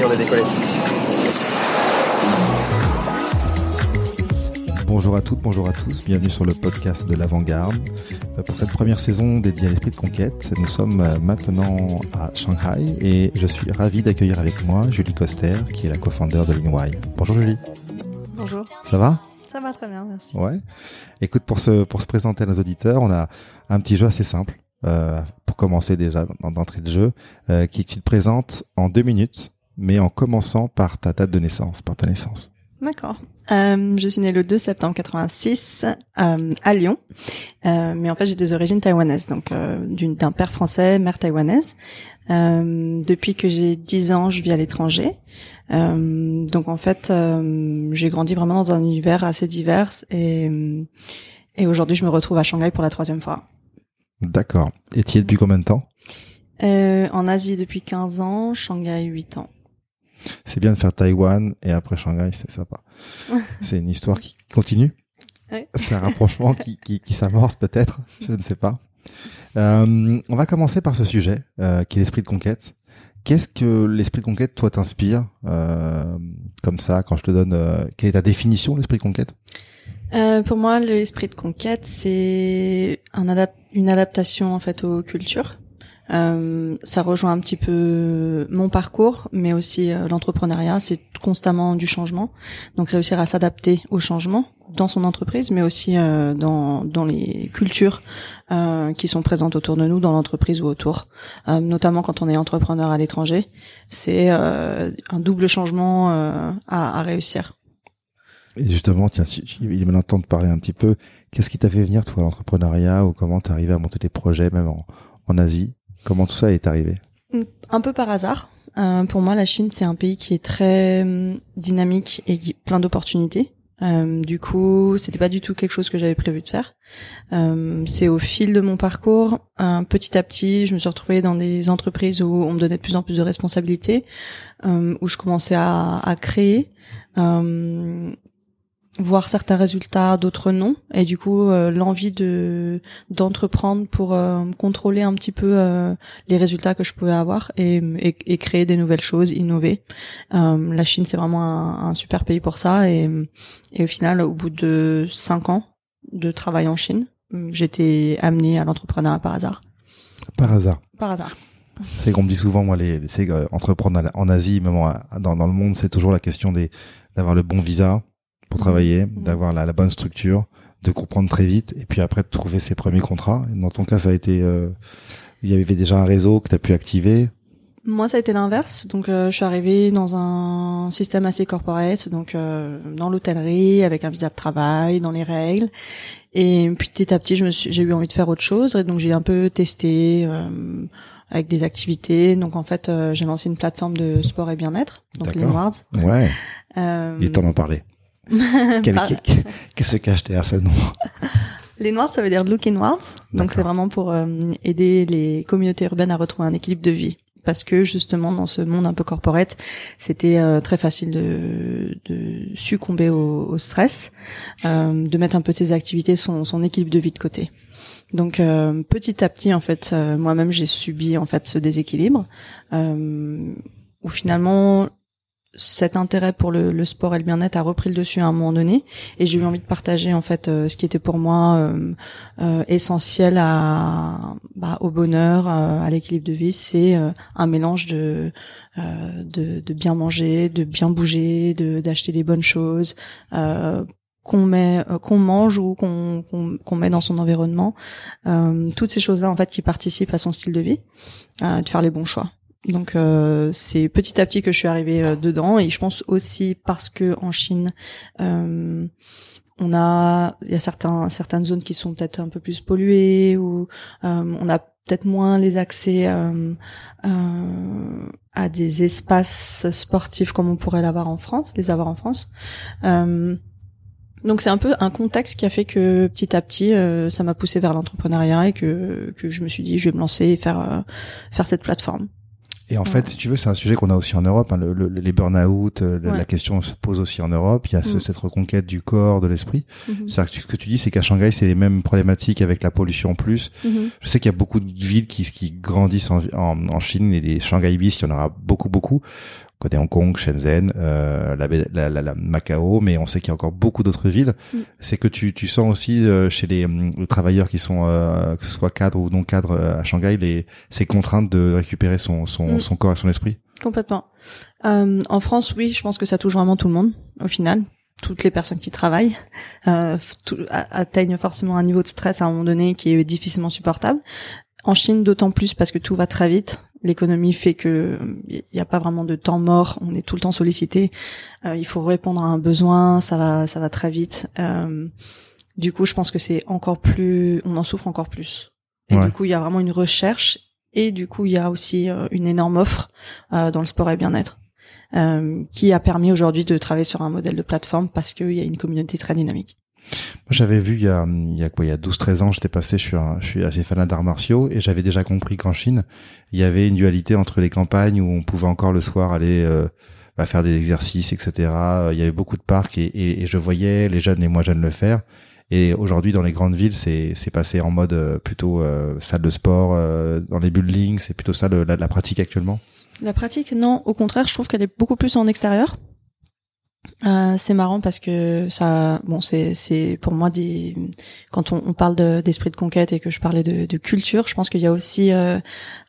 Y est, on a décollé. Bonjour à toutes, bonjour à tous, bienvenue sur le podcast de l'Avant-Garde. Euh, Pour cette première saison dédiée à l'esprit de conquête, nous sommes euh, maintenant à Shanghai et je suis ravi d'accueillir avec moi Julie Coster, qui est la co-founder de Linwai. Bonjour Julie, Bonjour. ça va? Ça va très bien, merci. Ouais. Écoute, pour se, pour se présenter à nos auditeurs, on a un petit jeu assez simple, euh, pour commencer déjà d'entrée de jeu, euh, qui tu te présentes en deux minutes, mais en commençant par ta date de naissance, par ta naissance. D'accord. Euh, je suis née le 2 septembre 86 euh, à Lyon, Euh, mais en fait j'ai des origines taïwanaises, donc euh, d'un père français, mère taïwanaise. Depuis que j'ai 10 ans, je vis à l'étranger. Donc en fait, j'ai grandi vraiment dans un univers assez divers et, et aujourd'hui je me retrouve à Shanghai pour la troisième fois. D'accord. Et tu y es depuis combien de temps? En Asie depuis 15 ans, Shanghai 8 ans. C'est bien de faire Taïwan et après Shanghai, c'est sympa. c'est une histoire qui continue. Ouais. C'est un rapprochement qui, qui, qui s'amorce peut-être, je ne sais pas. Euh, on va commencer par ce sujet, euh, qui est l'esprit de conquête. Qu'est-ce que l'esprit de conquête, toi, t'inspire euh, comme ça, quand je te donne... quelle est ta définition de l'esprit de conquête? Pour moi, l'esprit de conquête, c'est un adap- une adaptation en fait aux cultures. Euh, ça rejoint un petit peu mon parcours, mais aussi euh, l'entrepreneuriat. C'est constamment du changement, donc réussir à s'adapter au changement dans son entreprise, mais aussi euh, dans dans les cultures euh, qui sont présentes autour de nous, dans l'entreprise ou autour. Notamment quand on est entrepreneur à l'étranger, c'est un double changement à, à réussir. Et justement, tiens, il est maintenant temps de parler un petit peu. Qu'est-ce qui t'a fait venir, toi, à l'entrepreneuriat ou comment t'es arrivé à monter des projets, même en, en Asie? Comment tout ça est arrivé Un peu par hasard. Euh, pour moi, la Chine, c'est un pays qui est très hum, dynamique et plein d'opportunités. Euh, du coup, c'était pas du tout quelque chose que j'avais prévu de faire. Euh, c'est au fil de mon parcours, petit à petit, je me suis retrouvée dans des entreprises où on me donnait de plus en plus de responsabilités, où je commençais à, créer, voir certains résultats, d'autres non, et du coup euh, l'envie de d'entreprendre pour euh, contrôler un petit peu euh, les résultats que je pouvais avoir et, et, et créer des nouvelles choses, innover. Euh, la Chine, c'est vraiment un, un super pays pour ça. Et, et au final, au bout de cinq ans de travail en Chine, j'étais amenée à l'entrepreneuriat par hasard. Par hasard. Par hasard. C'est qu'on me dit souvent, moi, les, les c'est, euh, entreprendre en- en Asie, même en- dans, dans le monde, c'est toujours la question des d'avoir le bon visa pour travailler, Mhm. d'avoir la, la bonne structure, de comprendre très vite, et puis après de trouver ses premiers contrats. Dans ton cas, ça a été, euh, il y avait déjà un réseau que tu as pu activer. Moi, ça a été l'inverse. Donc, euh, je suis arrivée dans un système assez corporate, donc euh, dans l'hôtellerie, avec un visa de travail, dans les règles. Et puis, petit à petit, je me suis, j'ai eu envie de faire autre chose, et donc j'ai un peu testé euh, avec des activités. Donc, en fait, euh, j'ai lancé une plateforme de sport et bien-être, donc D'accord. Leanwards. Ouais, Euh, il est temps d'en parler. Quel- Qu'est-ce qui se cache derrière ce nom? Les Noirs, ça veut dire Look Inwards. Donc c'est vraiment pour euh, aider les communautés urbaines à retrouver un équilibre de vie. Parce que justement dans ce monde un peu corporate, c'était euh, très facile de, de succomber au, au stress, euh, de mettre un peu ses activités, son, son équilibre de vie de côté. Donc petit à petit en fait, moi-même j'ai subi en fait ce déséquilibre où finalement cet intérêt pour le, sport et le bien-être a repris le dessus à un moment donné. Et j'ai eu envie de partager en fait euh, ce qui était pour moi euh, euh, essentiel à bah, au bonheur à l'équilibre de vie. C'est un mélange de, bien manger de bien bouger de d'acheter des bonnes choses qu'on met qu'on mange ou qu'on met dans son environnement. Toutes ces choses là en fait qui participent à son style de vie de faire les bons choix donc euh, c'est petit à petit que je suis arrivée euh, dedans et je pense aussi parce que en Chine euh, on a il y a certains certaines zones qui sont peut-être un peu plus polluées ou euh, on a peut-être moins les accès euh, euh, à des espaces sportifs comme on pourrait l'avoir en France, les avoir en France. Donc c'est un peu un contexte qui a fait que petit à petit, ça m'a poussé vers l'entrepreneuriat et que, que je me suis dit, je vais me lancer et faire faire cette plateforme. Et en fait, si tu veux, c'est un sujet qu'on a aussi en Europe. Hein, le, le, les burn-out, euh, Ouais. la question se pose aussi en Europe. Il y a ce- Mm. cette reconquête du corps, de l'esprit. Mhm. C'est-à-dire que ce que tu dis, c'est qu'à Shanghai, c'est les mêmes problématiques avec la pollution en plus. Mhm. Je sais qu'il y a beaucoup de villes qui, qui grandissent en, en, en Chine et des Shanghai bis, il y en aura beaucoup, beaucoup. On connaît Hong Kong, Shenzhen, euh, la, la, la, la Macao, mais on sait qu'il y a encore beaucoup d'autres villes. Mm. C'est que tu, tu sens aussi euh, chez les, hum, les travailleurs qui sont, euh, que ce soit cadres ou non cadres euh, à Shanghai, les, ces contraintes de récupérer son, son, Mm. son corps et son esprit. Complètement. Euh, en France, oui, je pense que ça touche vraiment tout le monde, au final. Toutes les personnes qui travaillent euh, tout- atteignent forcément un niveau de stress à un moment donné qui est difficilement supportable. En Chine, d'autant plus parce que tout va très vite. L'économie fait que il n'y a pas vraiment de temps mort. On est tout le temps sollicité. Euh, il faut répondre à un besoin. Ça va, ça va très vite. Euh, du coup, je pense que c'est encore plus. On en souffre encore plus. Et Ouais. du coup, il y a vraiment une recherche. Et du coup, il y a aussi euh, une énorme offre euh, dans le sport et bien-être, euh, qui a permis aujourd'hui de travailler sur un modèle de plateforme parce qu'il y a une communauté très dynamique. Moi, J'avais vu il y a, il y a quoi, il y a 12-13 ans, j'étais passé, je suis, un, je suis assez fan d'arts martiaux et j'avais déjà compris qu'en Chine, il y avait une dualité entre les campagnes où on pouvait encore le soir aller euh, bah, faire des exercices, etc. Il y avait beaucoup de parcs et, et, et je voyais les jeunes et moins jeunes le faire. Et aujourd'hui, dans les grandes villes, c'est c'est passé en mode euh, plutôt euh, salle de sport, euh, dans les buildings, c'est plutôt ça le- la, la pratique actuellement? La pratique, non, au contraire, je trouve qu'elle est beaucoup plus en extérieur. Euh, c'est marrant parce que ça, bon, c'est c'est pour moi des quand on, parle de- d'esprit de, conquête et que je parlais de, culture, je pense qu'il y a aussi euh,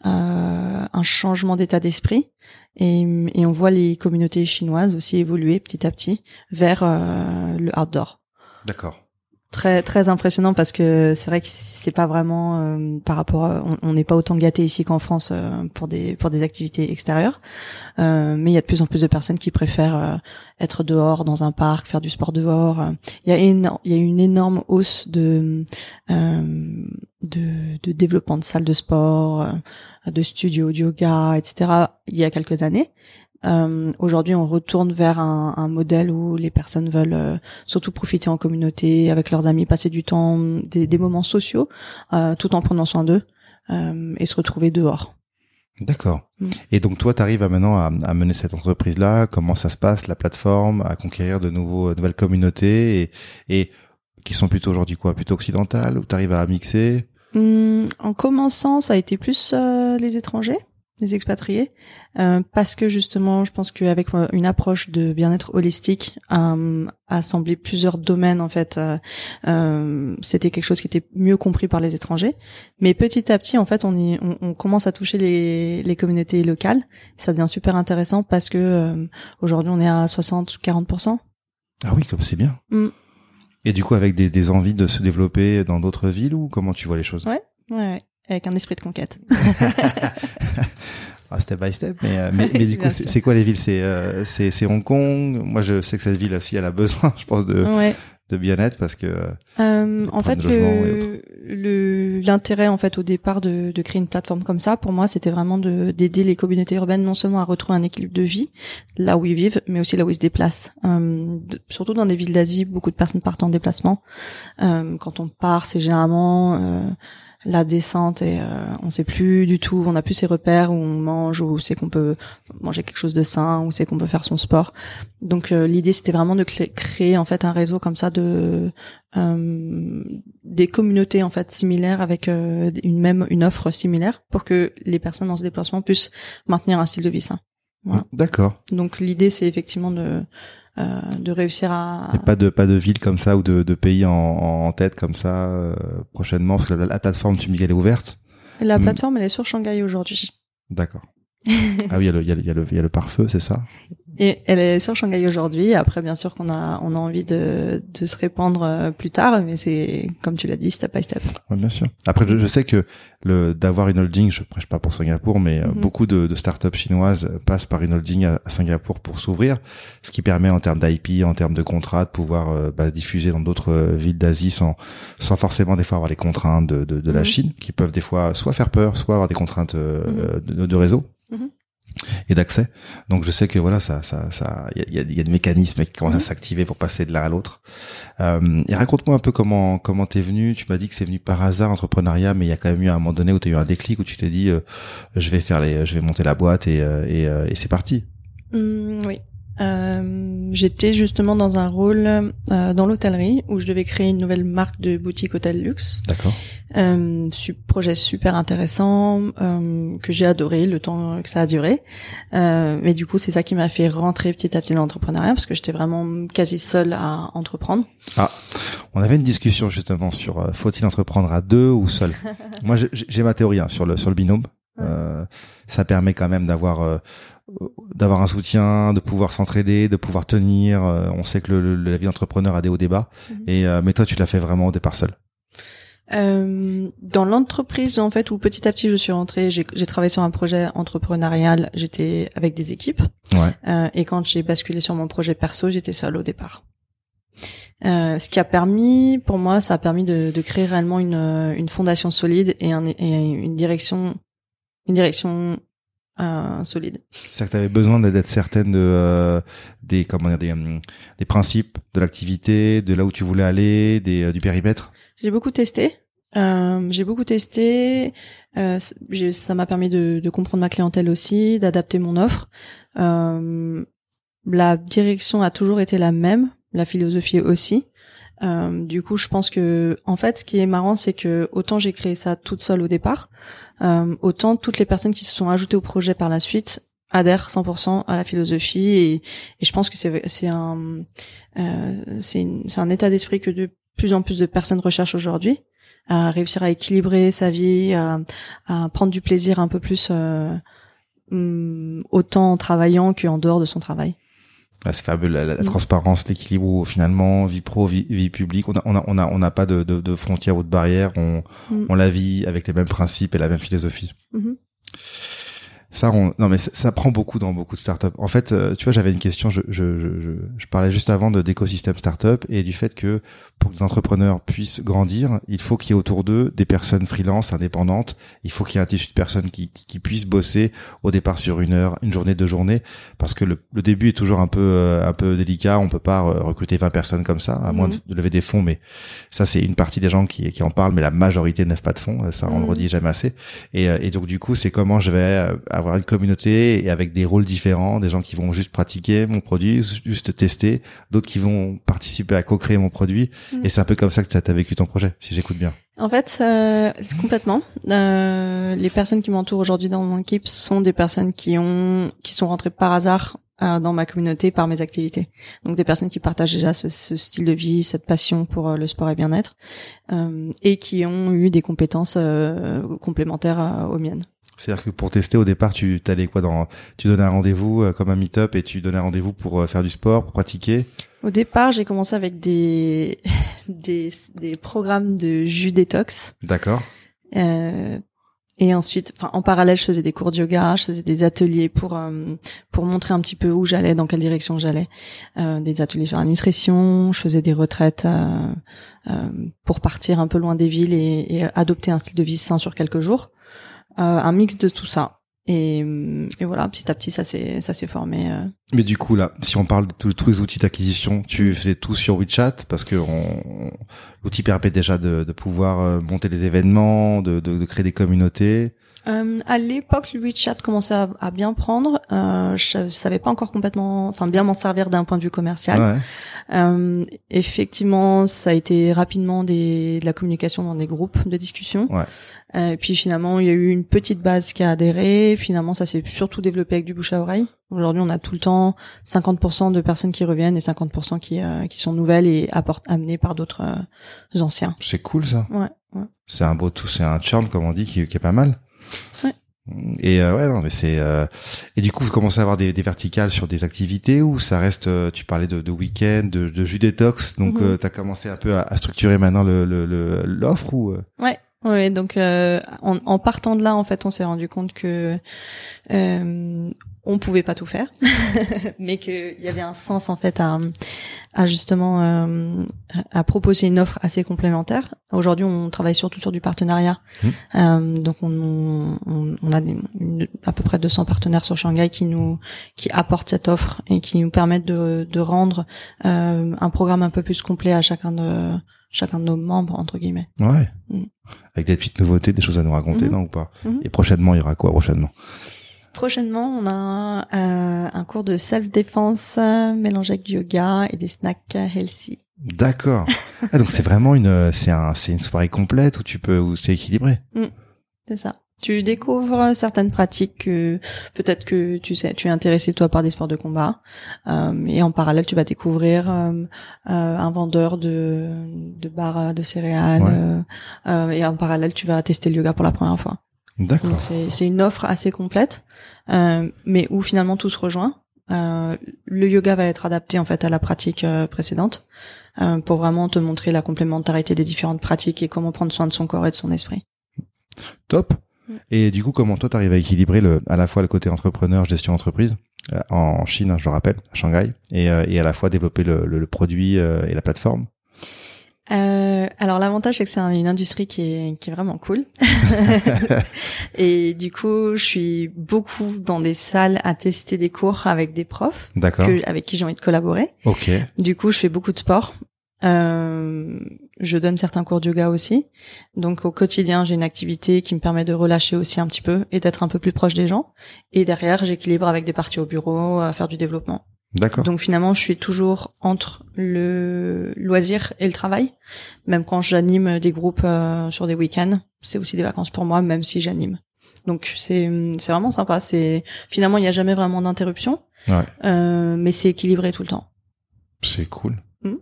euh, un changement d'état d'esprit et, et on voit les communautés chinoises aussi évoluer petit à petit vers euh, le outdoor. D'accord. Très très impressionnant parce que c'est vrai que c'est pas vraiment euh, par rapport à, on- n'est pas autant gâté ici qu'en France euh, pour des pour des activités extérieures. Euh, mais il y a de plus en plus de personnes qui préfèrent euh, être dehors dans un parc faire du sport dehors. Il y a il y a une énorme hausse de euh, de, de développement de salles de sport euh, de studios de yoga etc il y a quelques années euh, Aujourd'hui, on retourne vers un, un modèle où les personnes veulent euh, surtout profiter en communauté, avec leurs amis, passer du temps, des, des moments sociaux, euh, tout en prenant soin d'eux euh, et se retrouver dehors. D'accord. Mm. Et donc toi, tu arrives à maintenant à, à mener cette entreprise-là. Comment ça se passe, la plateforme, à conquérir de nouveaux, de nouvelles communautés et, et qui sont plutôt aujourd'hui quoi, plutôt occidentales, où tu arrives à mixer? Hum, en commençant, ça a été plus euh, les étrangers, les expatriés, euh, parce que justement, je pense qu'avec euh, une approche de bien-être holistique, euh, assembler plusieurs domaines en fait, euh, euh, c'était quelque chose qui était mieux compris par les étrangers. Mais petit à petit, en fait, on, y, on, on commence à toucher les, les communautés locales. Ça devient super intéressant parce que euh, aujourd'hui, on est à 60-40%. Ah oui, comme c'est bien. Mm. Et du coup, avec des, des envies de se développer dans d'autres villes ou comment tu vois les choses? Ouais, ouais, avec un esprit de conquête. Step by step, mais, euh, mais, mais du coup, c'est quoi les villes? C'est euh, c'est Hong Kong. Moi, je sais que cette ville aussi, elle a besoin, je pense, de, Ouais. de bien-être parce que euh, Euh, en fait, l'intérêt en fait au départ de, de créer une plateforme comme ça, pour moi, c'était vraiment de d'aider les communautés urbaines non seulement à retrouver un équilibre de vie là où ils vivent, mais aussi là où ils se déplacent. Euh, de- surtout dans des villes d'Asie, beaucoup de personnes partent en déplacement. Euh, quand on part, c'est généralement euh, la descente et euh, on sait plus du tout, on n'a plus ses repères où on mange, où c'est qu'on peut manger quelque chose de sain, où c'est qu'on peut faire son sport. Donc euh, l'idée c'était vraiment de créer en fait un réseau comme ça de euh, des communautés en fait similaires avec euh, une même une offre similaire pour que les personnes dans ce déplacement puissent maintenir un style de vie sain. Voilà. d'accord. Donc l'idée c'est effectivement de de réussir à pas de pas de ville comme ça ou de, de pays en, en tête comme ça euh, prochainement parce que la, la plateforme tu me dis qu'elle est ouverte. la Mm. plateforme elle est sur Shanghai aujourd'hui. D'accord. Ah oui, il y a le, le, le, il y a le pare-feu, c'est ça? Et elle est sur Shanghai aujourd'hui. Après, bien sûr qu'on a, on a envie de, de se répandre euh, plus tard, mais c'est, comme tu l'as dit, step by step. Ouais, bien sûr. Après, je, je sais que le d'avoir une holding, je prêche pas pour Singapour, mais euh, Mhm. beaucoup de, de startups chinoises passent par une holding à, à Singapour pour s'ouvrir, ce qui permet en termes d'IP, en termes de contrats, de pouvoir euh, bah, diffuser dans d'autres villes d'Asie sans sans forcément des fois avoir les contraintes de, de, de la Mhm. Chine, qui peuvent des fois soit faire peur, soit avoir des contraintes euh, de, de réseau. Mhm. Et d'accès. Donc je sais que voilà, ça, ça, ça, il y a, il y a- des mécanismes qui commencent à Mhm. s'activer pour passer de l'un à l'autre. Euh, et raconte-moi un peu comment comment t'es venu. Tu m'as dit que c'est venu par hasard l'entrepreneuriat, mais il y a quand même eu un moment donné où tu as eu un déclic où tu t'es dit, euh, je vais faire les, je vais monter la boîte et euh, et, euh, et c'est parti. Hum, oui. Euh, J'étais justement dans un rôle euh, dans l'hôtellerie où je devais créer une nouvelle marque de boutique hôtel luxe. D'accord. Euh, su- projet super intéressant euh, que j'ai adoré le temps que ça a duré. Euh, mais du coup, c'est ça qui m'a fait rentrer petit à petit dans l'entrepreneuriat parce que j'étais vraiment quasi seule à entreprendre. On avait une discussion justement sur faut-il entreprendre à deux ou seul? Moi, j'ai- ma théorie hein, sur le sur le binôme. Euh, ça permet quand même d'avoir euh, d'avoir un soutien, de pouvoir s'entraider, de pouvoir tenir. Euh, on sait que le, le- la vie d'entrepreneur a des hauts débats. Mhm. Et euh, mais toi, tu l'as fait vraiment au départ seul. Euh, dans l'entreprise, en fait, où petit à petit je suis rentrée, j'ai travaillé sur un projet entrepreneurial, j'étais avec des équipes. Ouais. Euh, et quand j'ai basculé sur mon projet perso, j'étais seule au départ. Euh, ce qui a permis, pour moi, ça a permis de, de créer réellement une, euh, une fondation solide et, un, et une direction, une direction euh, solide. C'est-à-dire que tu avais besoin d'être certaine de euh, des comment dire des, hum, des principes de l'activité, de là où tu voulais aller, des euh, du périmètre? J'ai beaucoup testé. Euh, j'ai beaucoup testé. Euh, ça m'a permis de, de comprendre ma clientèle aussi, d'adapter mon offre. Euh, la direction a toujours été la même, la philosophie aussi. Euh, du coup, je pense que, en fait, ce qui est marrant, c'est que autant j'ai créé ça toute seule au départ, euh, autant toutes les personnes qui se sont ajoutées au projet par la suite adhèrent 100% à la philosophie et, et je pense que c'est un euh, c'est un état d'esprit que de plus en plus de personnes recherchent aujourd'hui à réussir à équilibrer sa vie à, à prendre du plaisir un peu plus euh, hum, autant en travaillant qu'en dehors de son travail c'est fabuleux, la, la transparence, l'équilibre où finalement vie pro, vie, vie publique, on a on a on a on n'a pas de, de, de frontières ou de barrières, on Mm. on la vit avec les mêmes principes et la même philosophie. Mhm. Ça, on, non mais ça, ça prend beaucoup dans beaucoup de startups. En fait, euh, tu vois, j'avais une question. Je, je, je, je, je parlais juste avant de d'écosystème startup et du fait que pour que les entrepreneurs puissent grandir, il faut qu'il y ait autour d'eux des personnes freelance, indépendantes. Il faut qu'il y ait un tissu de personnes qui, qui, qui puissent bosser au départ sur une heure, une journée, deux journées, parce que le, le début est toujours un peu euh, un peu délicat. On peut pas euh, recruter 20 personnes comme ça, à moins de, Mhm. de lever des fonds. Mais ça, c'est une partie des gens qui, qui en parlent, mais la majorité ne lève pas de fonds. Ça, on le Mhm. redit jamais assez. Et, euh, et donc du coup, c'est comment je vais euh, avoir une communauté et avec des rôles différents, des gens qui vont juste pratiquer mon produit, juste tester, d'autres qui vont participer à co-créer mon produit. Mhm. Et c'est un peu comme ça que tu as, vécu ton projet, si j'écoute bien. En fait, euh, complètement. Euh, les personnes qui m'entourent aujourd'hui dans mon équipe sont des personnes qui ont, qui sont rentrées par hasard euh, dans ma communauté par mes activités. Donc des personnes qui partagent déjà ce, ce style de vie, cette passion pour euh, le sport et bien-être, euh, et qui ont eu des compétences euh, complémentaires aux miennes. C'est-à-dire que pour tester au départ, tu t'allais quoi dans, tu donnais un rendez-vous euh, comme un meet-up et tu donnais un rendez-vous pour euh, faire du sport, pour pratiquer? Au départ, j'ai commencé avec des, des, des programmes de jus détox. D'accord. Euh, et ensuite, enfin, en parallèle, je faisais des cours de yoga, je faisais des ateliers pour euh, pour montrer un petit peu où j'allais, dans quelle direction j'allais. Euh, des ateliers sur la nutrition, je faisais des retraites euh, euh, pour partir un peu loin des villes et, et adopter un style de vie sain sur quelques jours. Euh, un mix de tout ça. Et, et voilà, petit à petit, ça s'est ça s'est formé. euh. Mais du coup là, si on parle de tous- les outils d'acquisition, tu faisais tout sur WeChat parce que l'outil permet déjà de, de pouvoir euh, monter des événements, de, de, de créer des communautés. Euh, à l'époque, le WeChat commençait à, à bien prendre. Euh, je, je savais pas encore complètement, enfin bien m'en servir d'un point de vue commercial. Ouais. Euh, effectivement, ça a été rapidement des, de la communication dans des groupes de discussion. Ouais. Euh, puis finalement, il y a eu une petite base qui a adhéré. Finalement, ça s'est surtout développé avec du bouche à oreille. Aujourd'hui, on a tout le temps 50% de personnes qui reviennent et 50% qui, euh, qui sont nouvelles et apportent, amenées par d'autres euh, anciens. C'est cool ça. Ouais, ouais. C'est un beau tout, c'est un churn comme on dit qui, qui est pas mal. Ouais. Et euh, ouais, non, mais c'est euh, et du coup, vous commencez à avoir des, des verticales sur des activités ou ça reste. euh, tu parlais de, de week-end, de, de jus détox, donc euh, t'as commencé un peu à, à structurer maintenant le le- le- l'offre ou Ouais. Ouais, donc euh, en, en partant de là, en fait, on s'est rendu compte que euh, on pouvait pas tout faire, mais qu'il y avait un sens en fait à, à justement euh, à proposer une offre assez complémentaire. Aujourd'hui, on travaille surtout sur du partenariat, Mhm. Euh, donc on, on, on a des, une- à peu près 200 partenaires sur Shanghai qui nous qui apportent cette offre et qui nous permettent de, de rendre euh, un programme un peu plus complet à chacun de chacun de nos membres entre guillemets. Ouais. Mm. Avec des petites nouveautés, des choses à nous raconter, Mhm. non ou pas Mhm. Et prochainement, il y aura quoi prochainement? Prochainement, on a euh, un cours de self-défense euh, mélangé avec du yoga et des snacks euh, healthy. D'accord. ah, donc c'est vraiment une c'est un c'est une soirée complète où tu peux où c'est équilibré. C'est ça. Tu découvres certaines pratiques que peut-être que tu sais, tu es intéressé toi par des sports de combat, euh, et en parallèle tu vas découvrir euh, euh, un vendeur de de barres de céréales, Ouais. euh, euh, et en parallèle tu vas tester le yoga pour la première fois. D'accord. C'est une offre assez complète, euh, mais où finalement tout se rejoint. Euh, le yoga va être adapté en fait à la pratique précédente euh, pour vraiment te montrer la complémentarité des différentes pratiques et comment prendre soin de son corps et de son esprit. Top. Mm. Et du coup, comment toi t'arrives à équilibrer le à la fois le côté entrepreneur, gestion entreprise euh, en Chine, hein, je le rappelle, à Shanghai, et, euh, et à la fois développer le, le, le produit euh, et la plateforme? Euh, alors l'avantage c'est que c'est un- une industrie qui est, qui est vraiment cool. et du coup, je suis beaucoup dans des salles à tester des cours avec des profs que, avec qui j'ai envie de collaborer. Ok. Du coup, je fais beaucoup de sport. Euh, je donne certains cours de yoga aussi. Donc au quotidien, j'ai une activité qui me permet de relâcher aussi un petit peu et d'être un peu plus proche des gens. Et derrière, j'équilibre avec des parties au bureau, à faire du développement. D'accord. Donc finalement, je suis toujours entre le loisir et le travail. Même quand j'anime des groupes euh, sur des week-ends, c'est aussi des vacances pour moi, même si j'anime. Donc c'est c'est vraiment sympa. C'est finalement il n'y a jamais vraiment d'interruption, Ouais. euh, mais c'est équilibré tout le temps. C'est cool. Mm.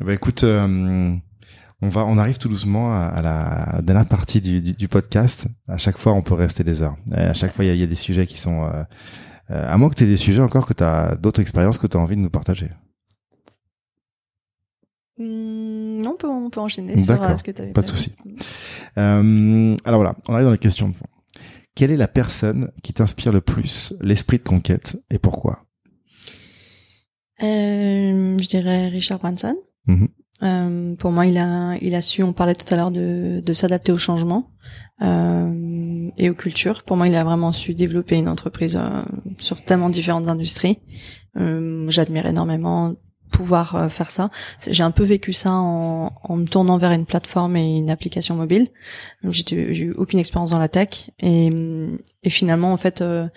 Eh ben, écoute, euh, on va, on arrive tout doucement à, à la dernière partie du, du, du podcast. À chaque fois, on peut rester des heures. À chaque fois, il y a, il y a des sujets qui sont, euh, euh, à moins que tu aies des sujets encore que tu as d'autres expériences que tu as envie de nous partager. Hmm, on peut on peut enchaîner sur ce que tu avais pas de souci. Alors voilà, on arrive dans les questions de fond. Quelle est la personne qui t'inspire le plus? L'esprit de conquête et pourquoi? Je dirais Richard Branson. Mhm. Euh, pour moi, il a, il a su. On parlait tout à l'heure de, de s'adapter au changement euh, et aux cultures. Pour moi, il a vraiment su développer une entreprise euh, sur tellement différentes industries. Euh, J'admire énormément pouvoir euh, faire ça. J'ai un peu vécu ça en, en me tournant vers une plateforme et une application mobile. J'ai eu aucune expérience dans la tech et, et finalement, en fait, euh,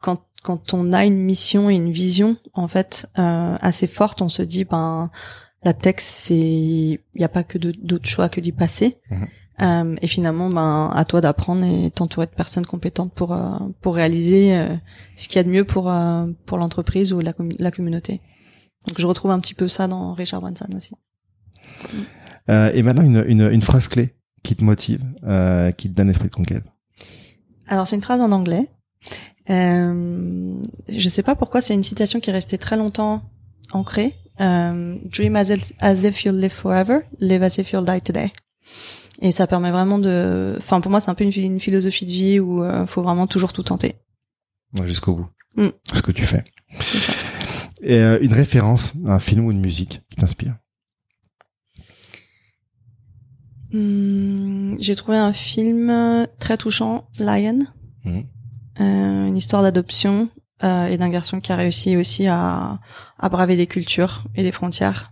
quand quand on a une mission et une vision en fait euh, assez forte, on se dit ben la tech c'est il y a pas que d'autres choix que d'y passer. Mhm. Euh, et finalement, ben à toi d'apprendre et t'entourer de personnes compétentes pour euh, pour réaliser euh, ce qu'il y a de mieux pour pour l'entreprise ou la, la communauté. Donc je retrouve un petit peu ça dans Richard Branson aussi. Euh, Et maintenant, une, une, une phrase clé qui te motive, euh, qui te donne l'esprit de conquête. Alors c'est une phrase en anglais. Euh, je sais pas pourquoi c'est une citation qui est restée très longtemps ancrée. Euh, Dream as if, as if you'll live forever, live as if you'll die today. Et ça permet vraiment de, enfin pour moi c'est un peu une, une philosophie de vie où euh, faut vraiment toujours tout tenter. Ouais, Jusqu'au bout. Mm. Ce que tu fais. Et euh, une référence, un film ou une musique qui t'inspire? Hum, J'ai trouvé un film très touchant, Lion, Mhm. Euh, une histoire d'adoption euh, et d'un garçon qui a réussi aussi à, à braver des cultures et des frontières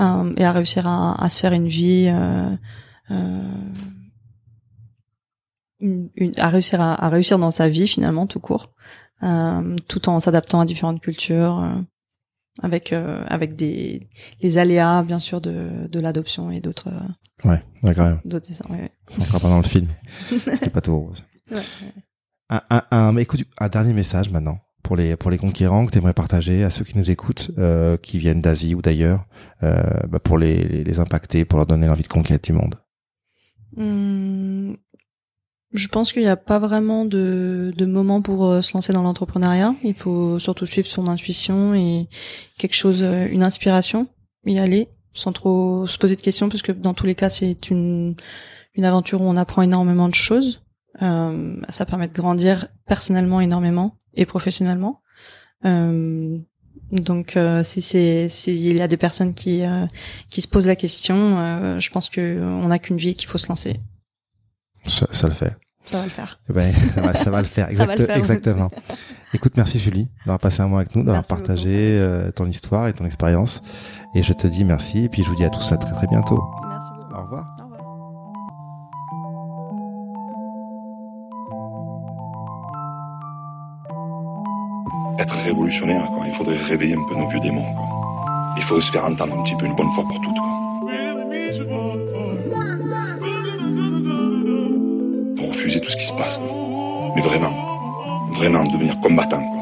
euh, et à réussir à, à se faire une vie, une- une- à réussir à, à réussir dans sa vie finalement tout court, euh, tout en s'adaptant à différentes cultures. euh, avec euh, avec des les aléas bien sûr de de l'adoption et d'autres Ouais, même. d'autres dessins, ouais, ouais. On sera pas dans le film. C'était pas tout rose. Ouais, Un, un, un, écoute, un dernier message maintenant pour les pour les conquérants que tu aimerais partager à ceux qui nous écoutent, euh, qui viennent d'Asie ou d'ailleurs, euh, bah, pour les, les les impacter, pour leur donner l'envie de conquête du monde. Hum, Je pense qu'il n'y a pas vraiment de, de moment pour euh, se lancer dans l'entrepreneuriat. Il faut surtout suivre son intuition et quelque chose, euh, une inspiration, y aller sans trop se poser de questions, parce que dans tous les cas, c'est une, une aventure où on apprend énormément de choses. Euh, ça permet de grandir personnellement énormément et professionnellement. Euh, donc euh, si c'est s'il y a des personnes qui qui se posent la question, je pense que on n'a qu'une vie qu'il faut se lancer. Ça, ça, le fait. Ça va le faire. Eh ben, ça va le faire, exactement. Écoute, merci Julie d'avoir passé un moment avec nous, d'avoir partagé euh, ton histoire et ton expérience. Et je te dis merci et puis je vous dis à tous à très très bientôt. Être révolutionnaire, quoi. il faudrait réveiller un peu nos vieux démons. Quoi. Il faudrait se faire entendre un petit peu une bonne fois pour toutes. Quoi. Pour refuser tout ce qui se passe. Mais vraiment, vraiment devenir combattant. Quoi.